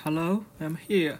Hello, I'm here.